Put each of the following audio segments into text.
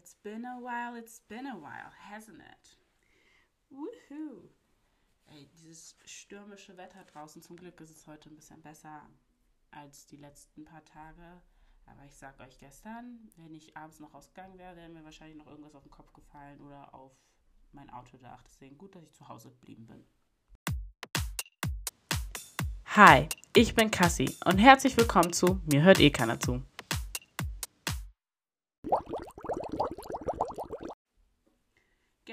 It's been a while, it's been a while, hasn't it? Woohoo! Ey, dieses stürmische Wetter draußen, zum Glück ist es heute ein bisschen besser als die letzten paar Tage. Aber ich sag euch gestern, wenn ich abends noch rausgegangen wäre, wäre mir wahrscheinlich noch irgendwas auf den Kopf gefallen oder auf mein Autodach. Deswegen gut, dass ich zu Hause geblieben bin. Hi, ich bin Cassie und herzlich willkommen zu Mir hört eh keiner zu.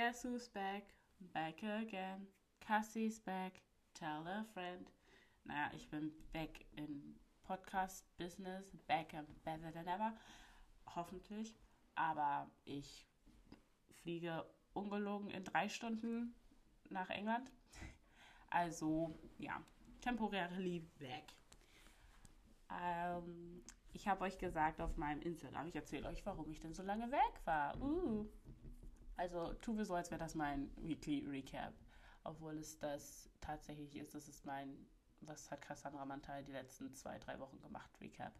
Guess who's back? Back again. Cassie's back. Tell a friend. Naja, ich bin back in Podcast-Business. Back and better than ever. Hoffentlich. Aber ich fliege ungelogen in drei Stunden nach England. Also, ja, temporarily back. Ähm, ich habe euch gesagt auf meinem Instagram, ich erzähle euch, warum ich denn so lange weg war. Uh. Also tun wir so, als wäre das mein Weekly Recap. Obwohl es das tatsächlich ist. Das ist mein, was hat Cassandra Mantal die letzten zwei, drei Wochen gemacht, Recap.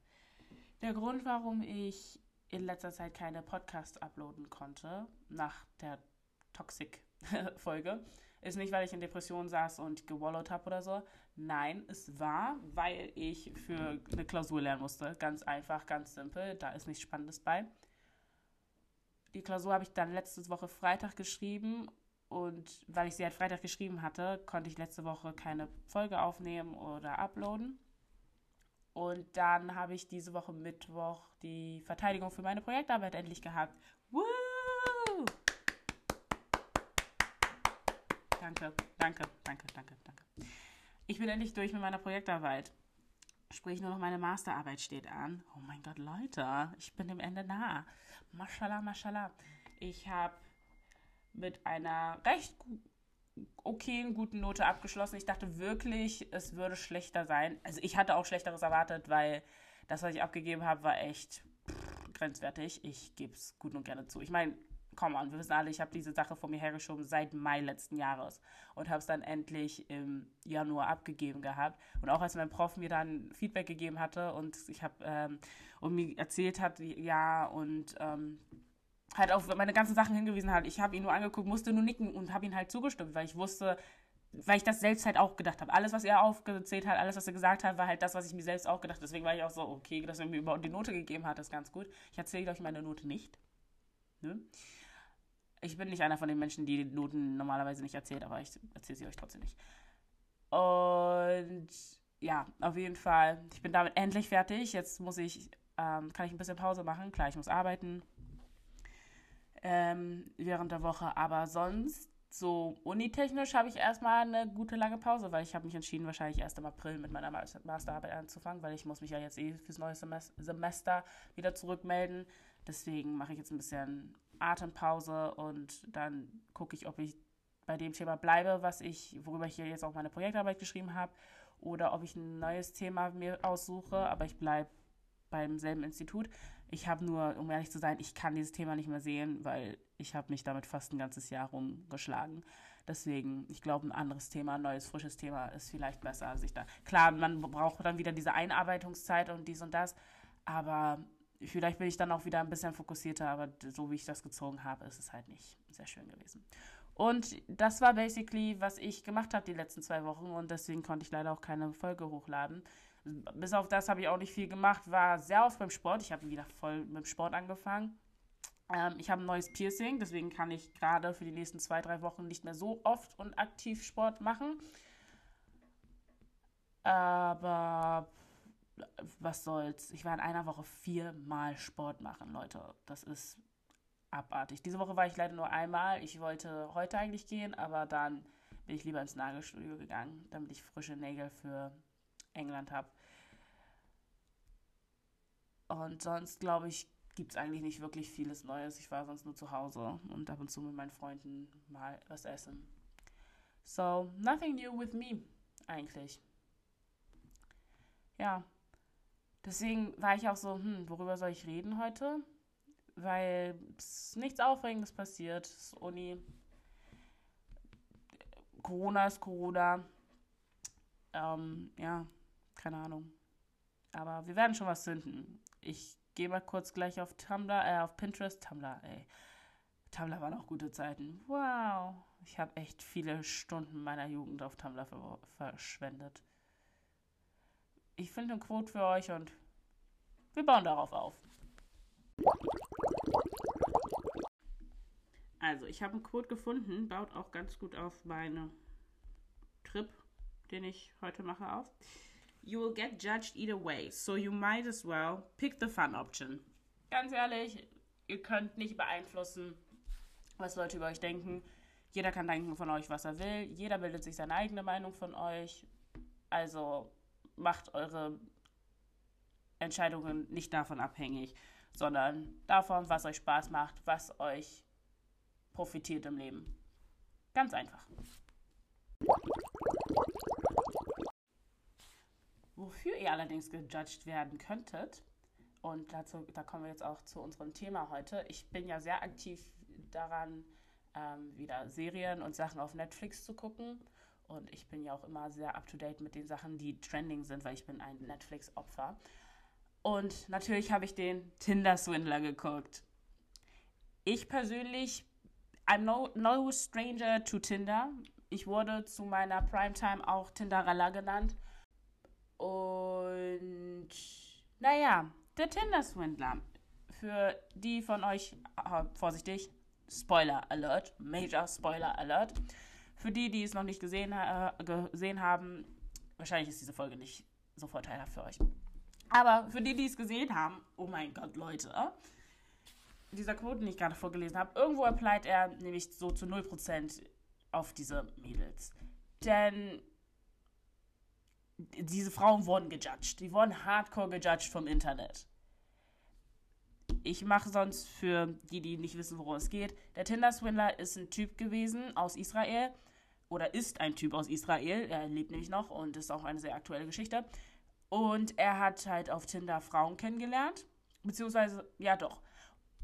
Der Grund, warum ich in letzter Zeit keine Podcasts uploaden konnte, nach der Toxic-Folge, ist nicht, weil ich in Depression saß und gewallowed habe oder so. Nein, es war, weil ich für eine Klausur lernen musste. Ganz einfach, ganz simpel. Da ist nichts Spannendes bei. Die Klausur habe ich dann letzte Woche Freitag geschrieben und weil ich sie halt Freitag geschrieben hatte, konnte ich letzte Woche keine Folge aufnehmen oder uploaden. Und dann habe ich diese Woche Mittwoch die Verteidigung für meine Projektarbeit endlich gehabt. Woo! Danke, danke, danke, danke, danke. Ich bin endlich durch mit meiner Projektarbeit. Sprich, nur noch meine Masterarbeit steht an. Oh mein Gott, Leute, ich bin dem Ende nah. Mashallah, mashallah. Ich habe mit einer recht okayen, guten Note abgeschlossen. Ich dachte wirklich, es würde schlechter sein. Also ich hatte auch Schlechteres erwartet, weil das, was ich abgegeben habe, war echt pff, grenzwertig. Ich gebe es gut und gerne zu. Ich meine, komm an, wir wissen alle, ich habe diese Sache vor mir hergeschoben seit Mai letzten Jahres und habe es dann endlich im Januar abgegeben gehabt. Und auch als mein Prof mir dann Feedback gegeben hatte und ich habe ähm, und mir erzählt hat, ja und ähm, halt auf meine ganzen Sachen hingewiesen hat. Ich habe ihn nur angeguckt, musste nur nicken und habe ihn halt zugestimmt, weil ich wusste, weil ich das selbst halt auch gedacht habe. Alles, was er aufgezählt hat, alles, was er gesagt hat, war halt das, was ich mir selbst auch gedacht habe. Deswegen war ich auch so, okay, dass er mir überhaupt die Note gegeben hat, ist ganz gut. Ich erzähle euch meine Note nicht. Ne? Ich bin nicht einer von den Menschen, die Noten normalerweise nicht erzählt, aber ich erzähle sie euch trotzdem nicht. Und ja, auf jeden Fall, ich bin damit endlich fertig. Jetzt muss ich, ähm, kann ich ein bisschen Pause machen. Klar, ich muss arbeiten ähm, während der Woche, aber sonst so unitechnisch habe ich erstmal eine gute lange Pause, weil ich habe mich entschieden, wahrscheinlich erst im April mit meiner Masterarbeit anzufangen, weil ich muss mich ja jetzt eh fürs neue Semester wieder zurückmelden. Deswegen mache ich jetzt ein bisschen Atempause und dann gucke ich, ob ich bei dem Thema bleibe, was ich, worüber ich hier jetzt auch meine Projektarbeit geschrieben habe, oder ob ich ein neues Thema mir aussuche, aber ich bleibe beim selben Institut. Ich habe nur, um ehrlich zu sein, ich kann dieses Thema nicht mehr sehen, weil ich habe mich damit fast ein ganzes Jahr rumgeschlagen. Deswegen, ich glaube, ein anderes Thema, ein neues, frisches Thema ist vielleicht besser. Sich da Klar, man braucht dann wieder diese Einarbeitungszeit und dies und das, aber vielleicht bin ich dann auch wieder ein bisschen fokussierter, aber so wie ich das gezogen habe, ist es halt nicht sehr schön gewesen. Und das war basically, was ich gemacht habe die letzten zwei Wochen und deswegen konnte ich leider auch keine Folge hochladen. Bis auf das habe ich auch nicht viel gemacht, war sehr oft beim Sport. Ich habe wieder voll mit dem Sport angefangen. Ähm, ich habe ein neues Piercing, deswegen kann ich gerade für die nächsten zwei, drei Wochen nicht mehr so oft und aktiv Sport machen. Aber was soll's. Ich war in einer Woche viermal Sport machen, Leute. Das ist abartig. Diese Woche war ich leider nur einmal. Ich wollte heute eigentlich gehen, aber dann bin ich lieber ins Nagelstudio gegangen, damit ich frische Nägel für England habe. Und sonst, glaube ich, gibt es eigentlich nicht wirklich vieles Neues. Ich war sonst nur zu Hause und ab und zu mit meinen Freunden mal was essen. So, nothing new with me, eigentlich. Ja, Deswegen war ich auch so, hm, worüber soll ich reden heute? Weil nichts Aufregendes passiert. Das ist Uni. Corona ist Corona. Ähm, ja, keine Ahnung. Aber wir werden schon was finden. Ich gehe mal kurz gleich auf Tumblr, äh, auf Pinterest. Tumblr, ey. Tumblr waren auch gute Zeiten. Wow. Ich habe echt viele Stunden meiner Jugend auf Tumblr ver verschwendet. Ich finde eine Quote für euch und wir bauen darauf auf. Also, ich habe einen Quote gefunden, baut auch ganz gut auf meinen Trip, den ich heute mache, auf. You will get judged either way, so you might as well pick the fun option. Ganz ehrlich, ihr könnt nicht beeinflussen, was Leute über euch denken. Jeder kann denken von euch, was er will. Jeder bildet sich seine eigene Meinung von euch. Also macht eure Entscheidungen nicht davon abhängig, sondern davon, was euch Spaß macht, was euch profitiert im Leben. Ganz einfach. Wofür ihr allerdings gejudged werden könntet, und dazu, da kommen wir jetzt auch zu unserem Thema heute. Ich bin ja sehr aktiv daran, ähm, wieder Serien und Sachen auf Netflix zu gucken. Und ich bin ja auch immer sehr up-to-date mit den Sachen, die trending sind, weil ich bin ein Netflix-Opfer. Und natürlich habe ich den Tinder-Swindler geguckt. Ich persönlich, I'm no, no stranger to Tinder. Ich wurde zu meiner Primetime auch Tinderella genannt. Und naja, der Tinder-Swindler. Für die von euch, äh, vorsichtig, Spoiler Alert, Major Spoiler Alert. Für die, die es noch nicht gesehen, äh, gesehen haben, wahrscheinlich ist diese Folge nicht so vorteilhaft für euch. Aber für die, die es gesehen haben, oh mein Gott, Leute, dieser Quote, den ich gerade vorgelesen habe, irgendwo applied er nämlich so zu 0% auf diese Mädels. Denn diese Frauen wurden gejudged. Die wurden hardcore gejudged vom Internet. Ich mache sonst für die, die nicht wissen, worum es geht. Der Tinder-Swindler ist ein Typ gewesen aus Israel. Oder ist ein Typ aus Israel. Er lebt nämlich noch und ist auch eine sehr aktuelle Geschichte. Und er hat halt auf Tinder Frauen kennengelernt. Beziehungsweise, ja doch.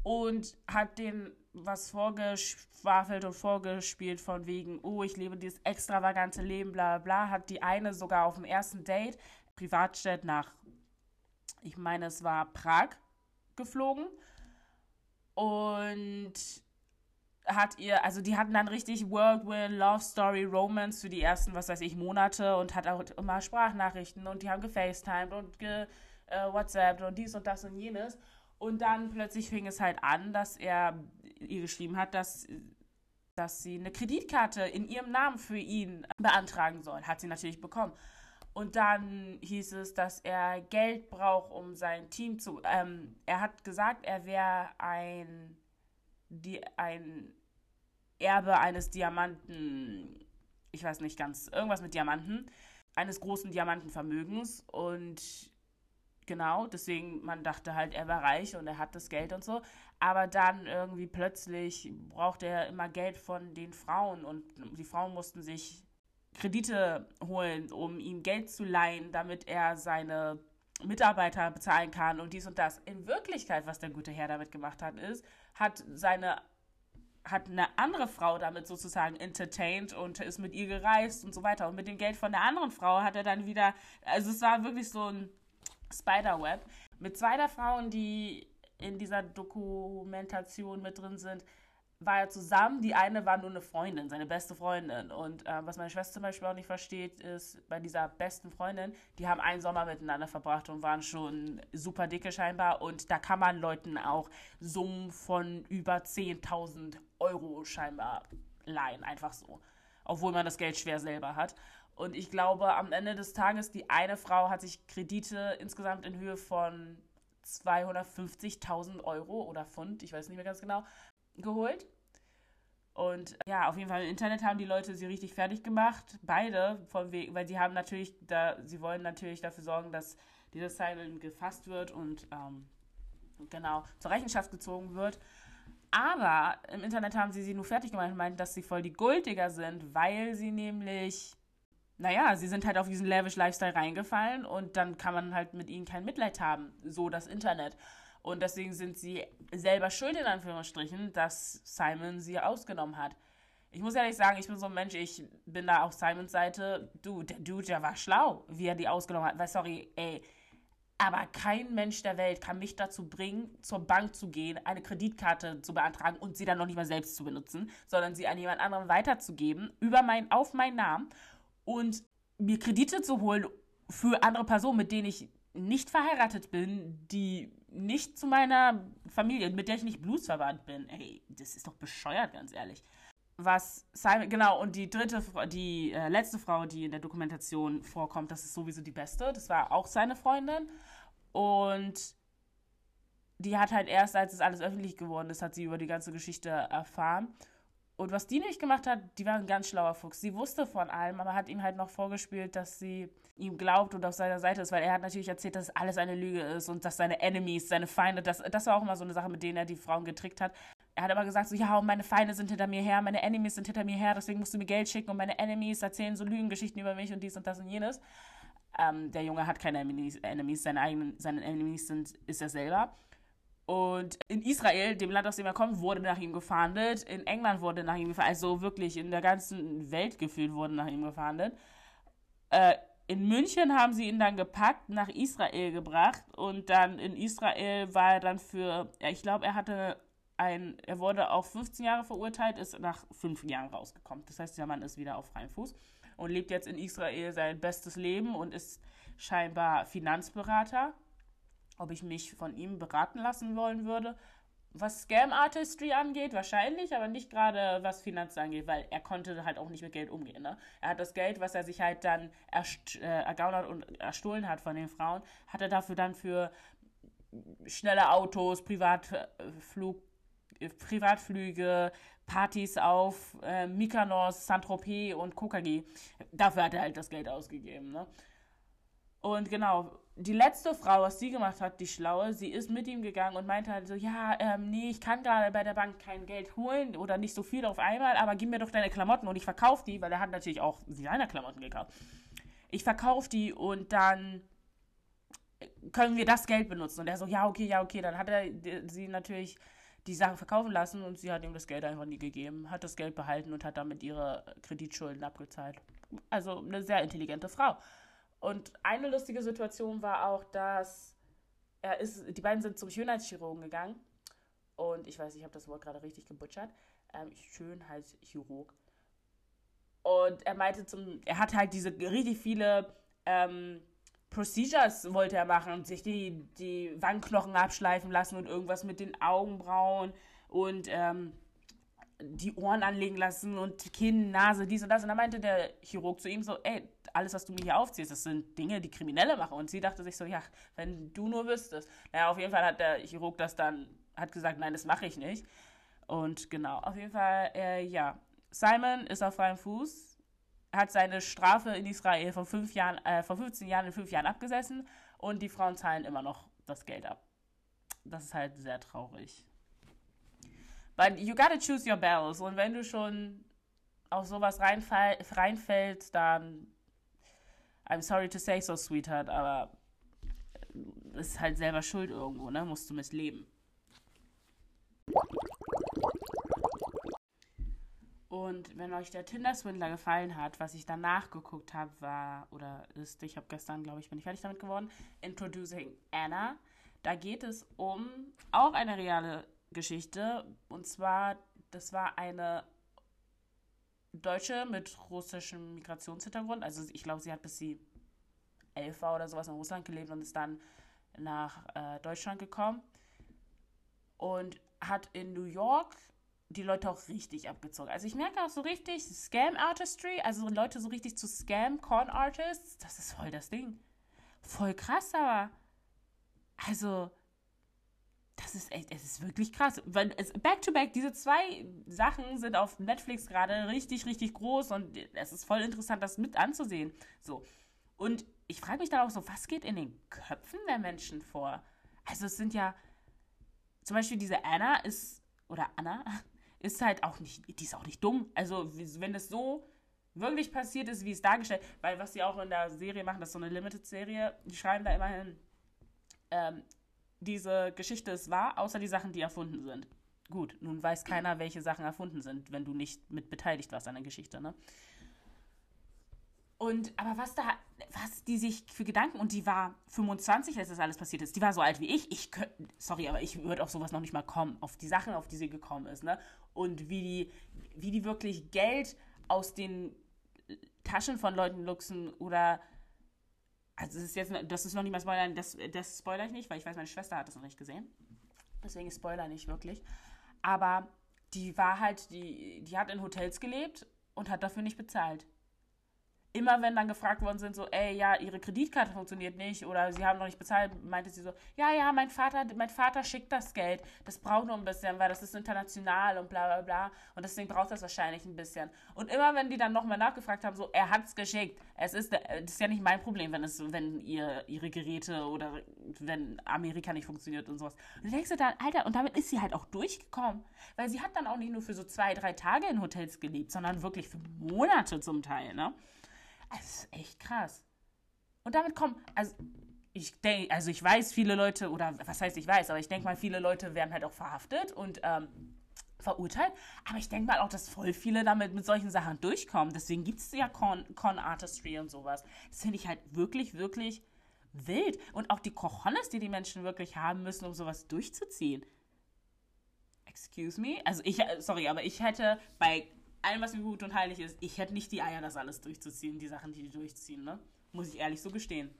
Und hat denen was vorgeschwafelt und vorgespielt von wegen, oh, ich lebe dieses extravagante Leben, bla bla. Hat die eine sogar auf dem ersten Date Privatjet nach, ich meine, es war Prag geflogen. Und hat ihr, also die hatten dann richtig Whirlwind, Love Story, Romance für die ersten, was weiß ich, Monate und hat auch immer Sprachnachrichten und die haben gefacetimed und ge äh, WhatsApp und dies und das und jenes. Und dann plötzlich fing es halt an, dass er ihr geschrieben hat, dass, dass sie eine Kreditkarte in ihrem Namen für ihn beantragen soll. Hat sie natürlich bekommen. Und dann hieß es, dass er Geld braucht, um sein Team zu. Ähm, er hat gesagt, er wäre ein, die, ein Erbe eines Diamanten. Ich weiß nicht ganz, irgendwas mit Diamanten. Eines großen Diamantenvermögens. Und genau, deswegen, man dachte halt, er war reich und er hat das Geld und so. Aber dann irgendwie plötzlich brauchte er immer Geld von den Frauen und die Frauen mussten sich Kredite holen, um ihm Geld zu leihen, damit er seine Mitarbeiter bezahlen kann und dies und das. In Wirklichkeit, was der gute Herr damit gemacht hat, ist, hat seine hat eine andere Frau damit sozusagen entertained und ist mit ihr gereist und so weiter. Und mit dem Geld von der anderen Frau hat er dann wieder, also es war wirklich so ein Spiderweb. Mit zwei der Frauen, die in dieser Dokumentation mit drin sind, war er zusammen. Die eine war nur eine Freundin, seine beste Freundin. Und äh, was meine Schwester zum Beispiel auch nicht versteht, ist, bei dieser besten Freundin, die haben einen Sommer miteinander verbracht und waren schon super dicke scheinbar. Und da kann man Leuten auch Summen von über 10.000 Euro scheinbar leihen, einfach so. Obwohl man das Geld schwer selber hat. Und ich glaube, am Ende des Tages, die eine Frau hat sich Kredite insgesamt in Höhe von 250.000 Euro oder Pfund, ich weiß nicht mehr ganz genau, geholt. Und ja, auf jeden Fall im Internet haben die Leute sie richtig fertig gemacht. Beide, von wegen, weil sie haben natürlich, da, sie wollen natürlich dafür sorgen, dass dieses Silent gefasst wird und ähm, genau zur Rechenschaft gezogen wird. Aber im Internet haben sie sie nur fertig gemacht und meinten, dass sie voll die Golddigger sind, weil sie nämlich, naja, sie sind halt auf diesen lavish Lifestyle reingefallen und dann kann man halt mit ihnen kein Mitleid haben. So das Internet. Und deswegen sind sie selber schuld, in Anführungsstrichen, dass Simon sie ausgenommen hat. Ich muss ehrlich sagen, ich bin so ein Mensch, ich bin da auf Simons Seite. Du, der Dude, der war schlau, wie er die ausgenommen hat. Weil, sorry, ey, Aber kein Mensch der Welt kann mich dazu bringen, zur Bank zu gehen, eine Kreditkarte zu beantragen und sie dann noch nicht mal selbst zu benutzen, sondern sie an jemand anderem weiterzugeben, über mein, auf meinen Namen und mir Kredite zu holen für andere Personen, mit denen ich nicht verheiratet bin, die nicht zu meiner Familie, mit der ich nicht blutsverwandt bin. Ey, das ist doch bescheuert, ganz ehrlich. Was Simon, genau, und die dritte, die äh, letzte Frau, die in der Dokumentation vorkommt, das ist sowieso die beste. Das war auch seine Freundin. Und die hat halt erst, als es alles öffentlich geworden ist, hat sie über die ganze Geschichte erfahren. Und was die nicht gemacht hat, die war ein ganz schlauer Fuchs. Sie wusste von allem, aber hat ihm halt noch vorgespielt, dass sie ihm glaubt und auf seiner Seite ist, weil er hat natürlich erzählt, dass alles eine Lüge ist und dass seine Enemies, seine Feinde, das, das war auch immer so eine Sache, mit denen er die Frauen getrickt hat. Er hat aber gesagt, so, ja, und meine Feinde sind hinter mir her, meine Enemies sind hinter mir her, deswegen musst du mir Geld schicken und meine Enemies erzählen so Lügengeschichten über mich und dies und das und jenes. Ähm, der Junge hat keine Enemies, seine eigenen, seine Enemies sind, ist er selber. Und in Israel, dem Land, aus dem er kommt, wurde nach ihm gefahndet. In England wurde nach ihm gefahndet. Also wirklich in der ganzen Welt gefühlt wurde nach ihm gefahndet. Äh, in München haben sie ihn dann gepackt, nach Israel gebracht. Und dann in Israel war er dann für, ich glaube, er hatte ein, er wurde auf 15 Jahre verurteilt, ist nach 5 Jahren rausgekommen. Das heißt, der Mann ist wieder auf freiem Fuß und lebt jetzt in Israel sein bestes Leben und ist scheinbar Finanzberater ob ich mich von ihm beraten lassen wollen würde. Was Scam Artistry angeht, wahrscheinlich, aber nicht gerade was Finanzen angeht, weil er konnte halt auch nicht mit Geld umgehen. Ne? Er hat das Geld, was er sich halt dann erst, äh, ergaunert und erstohlen hat von den Frauen, hat er dafür dann für schnelle Autos, Privatflug, Privatflüge, Partys auf äh, Mykonos, Saint-Tropez und Kokagi. Dafür hat er halt das Geld ausgegeben. Ne? Und genau, die letzte Frau, was sie gemacht hat, die Schlaue, sie ist mit ihm gegangen und meinte halt so, ja, ähm, nee, ich kann gerade bei der Bank kein Geld holen oder nicht so viel auf einmal, aber gib mir doch deine Klamotten und ich verkaufe die, weil er hat natürlich auch seine Klamotten gekauft. Ich verkaufe die und dann können wir das Geld benutzen. Und er so, ja, okay, ja, okay. Dann hat er sie natürlich die Sache verkaufen lassen und sie hat ihm das Geld einfach nie gegeben, hat das Geld behalten und hat damit ihre Kreditschulden abgezahlt. Also eine sehr intelligente Frau. Und eine lustige Situation war auch, dass er ist, die beiden sind zum Schönheitschirurgen gegangen. Und ich weiß, ich habe das Wort gerade richtig gebutschert. Ähm, Schönheitschirurg. Und er meinte zum, er hat halt diese richtig viele ähm, Procedures wollte er machen und sich die, die Wangenknochen abschleifen lassen und irgendwas mit den Augenbrauen und ähm, die Ohren anlegen lassen und Kinn, Nase, dies und das. Und dann meinte der Chirurg zu ihm so, ey, alles, was du mir hier aufziehst, das sind Dinge, die Kriminelle machen. Und sie dachte sich so, ja, wenn du nur wüsstest. Naja, auf jeden Fall hat der Chirurg das dann, hat gesagt, nein, das mache ich nicht. Und genau, auf jeden Fall, äh, ja. Simon ist auf freiem Fuß, hat seine Strafe in Israel von, fünf Jahren, äh, von 15 Jahren in fünf Jahren abgesessen und die Frauen zahlen immer noch das Geld ab. Das ist halt sehr traurig. But you gotta choose your battles. Und wenn du schon auf sowas reinfall, reinfällst, dann I'm sorry to say so, Sweetheart, aber ist halt selber schuld irgendwo, ne? Musst du missleben. Und wenn euch der Tinder-Swindler gefallen hat, was ich danach geguckt habe, war, oder ist, ich habe gestern, glaube ich, bin ich fertig damit geworden, Introducing Anna. Da geht es um auch eine reale Geschichte. Und zwar, das war eine Deutsche mit russischem Migrationshintergrund. Also ich glaube, sie hat bis sie elf war oder sowas in Russland gelebt und ist dann nach äh, Deutschland gekommen. Und hat in New York die Leute auch richtig abgezogen. Also ich merke auch so richtig Scam Artistry, also Leute so richtig zu Scam Con Artists, das ist voll das Ding. Voll krass, aber also das ist echt, es ist wirklich krass. Weil es, back to back, diese zwei Sachen sind auf Netflix gerade richtig, richtig groß und es ist voll interessant, das mit anzusehen. So. Und ich frage mich dann auch so, was geht in den Köpfen der Menschen vor? Also es sind ja, zum Beispiel diese Anna ist, oder Anna, ist halt auch nicht, die ist auch nicht dumm. Also wenn es so wirklich passiert ist, wie es dargestellt, weil was sie auch in der Serie machen, das ist so eine Limited-Serie, die schreiben da immerhin, ähm, diese Geschichte ist wahr, außer die Sachen, die erfunden sind. Gut, nun weiß keiner, welche Sachen erfunden sind, wenn du nicht mit beteiligt warst an der Geschichte, ne? Und, aber was da, was die sich für Gedanken, und die war 25, als das alles passiert ist, die war so alt wie ich, ich könnte, sorry, aber ich würde auf sowas noch nicht mal kommen, auf die Sachen, auf die sie gekommen ist, ne? Und wie die, wie die wirklich Geld aus den Taschen von Leuten luchsen oder, also das ist jetzt, das ist noch nicht mal Spoiler, das, das spoiler ich nicht, weil ich weiß, meine Schwester hat das noch nicht gesehen. Deswegen Spoiler nicht wirklich. Aber die war halt, die, die hat in Hotels gelebt und hat dafür nicht bezahlt immer wenn dann gefragt worden sind, so, ey, ja, ihre Kreditkarte funktioniert nicht oder sie haben noch nicht bezahlt, meinte sie so, ja, ja, mein Vater, mein Vater schickt das Geld, das braucht nur ein bisschen, weil das ist international und bla bla bla und deswegen braucht das wahrscheinlich ein bisschen. Und immer wenn die dann nochmal nachgefragt haben, so, er hat's geschickt, es ist, das ist ja nicht mein Problem, wenn es, wenn ihr, ihre Geräte oder wenn Amerika nicht funktioniert und sowas. Und denkst du dann, Alter, und damit ist sie halt auch durchgekommen, weil sie hat dann auch nicht nur für so zwei, drei Tage in Hotels gelebt, sondern wirklich für Monate zum Teil, ne? Das ist echt krass. Und damit kommen, also ich denke, also ich weiß, viele Leute, oder was heißt ich weiß, aber ich denke mal, viele Leute werden halt auch verhaftet und ähm, verurteilt. Aber ich denke mal auch, dass voll viele damit mit solchen Sachen durchkommen. Deswegen gibt es ja Con, Con Artistry und sowas. Das finde ich halt wirklich, wirklich wild. Und auch die Cojones, die die Menschen wirklich haben müssen, um sowas durchzuziehen. Excuse me? Also ich, äh, sorry, aber ich hätte bei allem, was mir gut und heilig ist, ich hätte nicht die Eier, das alles durchzuziehen, die Sachen, die die durchziehen, ne? Muss ich ehrlich so gestehen.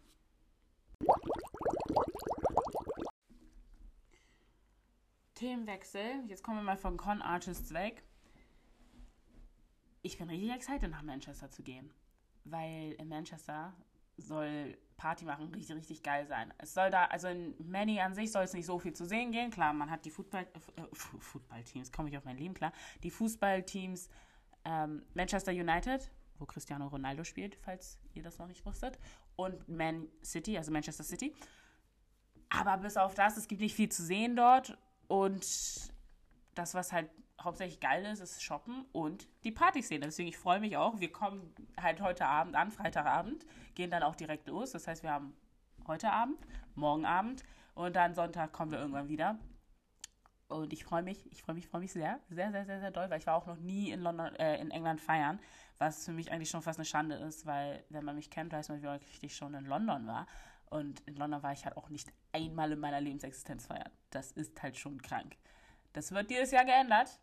Themenwechsel. Jetzt kommen wir mal von Con Artists weg. Ich bin richtig excited, nach Manchester zu gehen. Weil in Manchester soll Party machen richtig, richtig geil sein. Es soll da, also in Manny an sich soll es nicht so viel zu sehen gehen. Klar, man hat die Football, äh, Footballteams, komme ich auf mein Leben klar. Die Fußballteams ähm, Manchester United, wo Cristiano Ronaldo spielt, falls ihr das noch nicht wusstet, und Man City, also Manchester City. Aber bis auf das, es gibt nicht viel zu sehen dort und das, was halt hauptsächlich geil ist, ist Shoppen und die Partyszene. Deswegen, ich freue mich auch. Wir kommen halt heute Abend an, Freitagabend, gehen dann auch direkt los. Das heißt, wir haben heute Abend, morgen Abend und dann Sonntag kommen wir irgendwann wieder. Und ich freue mich, ich freue mich, freue mich sehr, sehr, sehr, sehr, sehr doll, weil ich war auch noch nie in London, äh, in England feiern, was für mich eigentlich schon fast eine Schande ist, weil wenn man mich kennt, weiß man, wie häufig ich schon in London war. Und in London war ich halt auch nicht einmal in meiner Lebensexistenz feiern. Das ist halt schon krank. Das wird dieses Jahr geändert.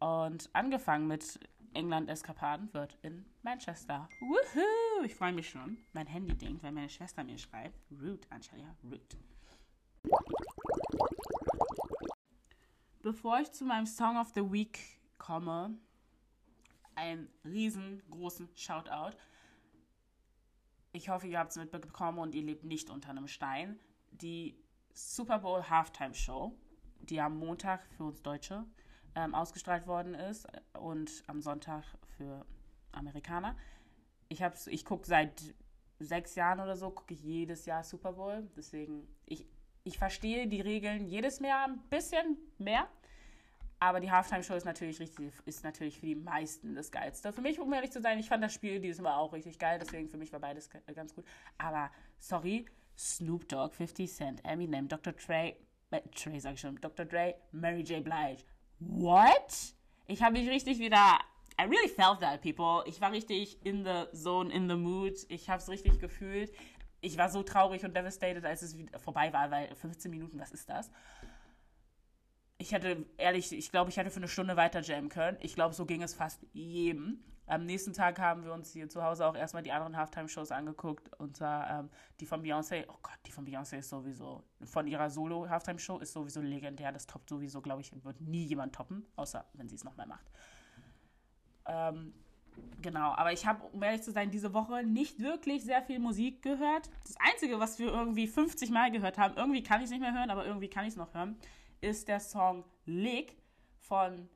Und angefangen mit England-Eskapaden wird in Manchester. Woohoo! Ich freue mich schon. Mein Handy denkt, weil meine Schwester mir schreibt. Root, Angelia, root. Bevor ich zu meinem Song of the Week komme, einen riesengroßen Shoutout. Ich hoffe, ihr habt es mitbekommen und ihr lebt nicht unter einem Stein. Die Super Bowl Halftime Show, die am Montag für uns Deutsche ähm, ausgestrahlt worden ist und am Sonntag für Amerikaner. Ich, ich gucke seit sechs Jahren oder so, gucke ich jedes Jahr Super Bowl. Deswegen, ich, ich verstehe die Regeln jedes Jahr ein bisschen mehr. Aber die Halftime-Show ist natürlich richtig, ist natürlich für die meisten das Geilste. Für mich, um ehrlich zu sein, ich fand das Spiel dieses Mal auch richtig geil, deswegen für mich war beides ganz gut. Aber, sorry, Snoop Dogg, 50 Cent, Eminem, Dr. Trey, äh, Trey sag ich schon, Dr. Dre, Mary J. Blige. What? Ich habe mich richtig wieder, I really felt that, people. Ich war richtig in the zone, in the mood. Ich habe es richtig gefühlt ich war so traurig und devastated, als es vorbei war, weil 15 Minuten, was ist das? Ich hätte, ehrlich, ich glaube, ich hätte für eine Stunde weiter jammen können. Ich glaube, so ging es fast jedem. Am nächsten Tag haben wir uns hier zu Hause auch erstmal die anderen Halftime-Shows angeguckt. Und zwar ähm, die von Beyoncé. Oh Gott, die von Beyoncé ist sowieso, von ihrer Solo-Halftime-Show ist sowieso legendär. Das toppt sowieso, glaube ich, wird nie jemand toppen, außer wenn sie es nochmal macht. Ähm, Genau, aber ich habe, um ehrlich zu sein, diese Woche nicht wirklich sehr viel Musik gehört. Das Einzige, was wir irgendwie 50 Mal gehört haben, irgendwie kann ich es nicht mehr hören, aber irgendwie kann ich es noch hören, ist der Song Lick von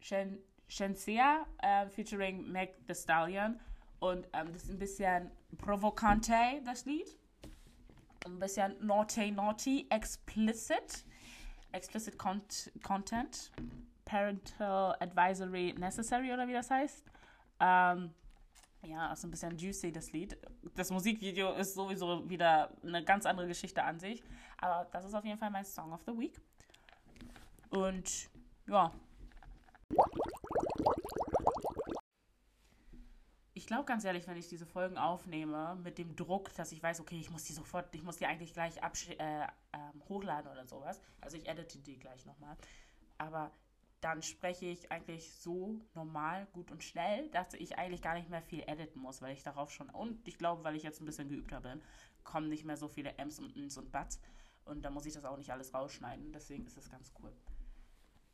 Shen Shenzia äh, featuring Meg The Stallion. Und ähm, das ist ein bisschen provocante, das Lied. Ein bisschen naughty, naughty, explicit. Explicit Content. Parental Advisory Necessary oder wie das heißt. Ähm, ja, ist ein bisschen juicy, das Lied. Das Musikvideo ist sowieso wieder eine ganz andere Geschichte an sich. Aber das ist auf jeden Fall mein Song of the Week. Und ja. ich glaube ganz ehrlich, wenn ich diese Folgen aufnehme, mit dem Druck, dass ich weiß, okay, ich muss die sofort, ich muss die eigentlich gleich äh, ähm, hochladen oder sowas. Also ich edite die gleich nochmal. Aber dann spreche ich eigentlich so normal, gut und schnell, dass ich eigentlich gar nicht mehr viel editen muss, weil ich darauf schon, und ich glaube, weil ich jetzt ein bisschen geübter bin, kommen nicht mehr so viele M's und N's und Bats. Und da muss ich das auch nicht alles rausschneiden. Deswegen ist das ganz cool.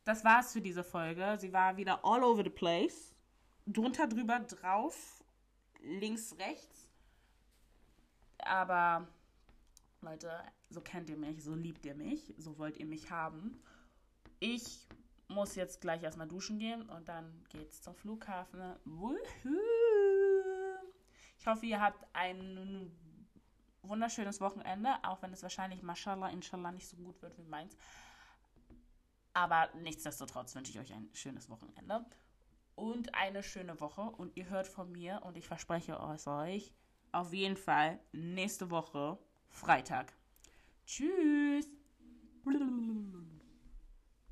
Das war's für diese Folge. Sie war wieder all over the place. Drunter, drüber, drauf, links, rechts. Aber Leute, so kennt ihr mich, so liebt ihr mich, so wollt ihr mich haben. Ich muss jetzt gleich erstmal duschen gehen und dann geht's zum Flughafen. Ich hoffe, ihr habt ein wunderschönes Wochenende, auch wenn es wahrscheinlich, mashallah, inshallah, nicht so gut wird wie meins. Aber nichtsdestotrotz wünsche ich euch ein schönes Wochenende und eine schöne Woche. Und ihr hört von mir und ich verspreche es euch auf jeden Fall nächste Woche Freitag. Tschüss.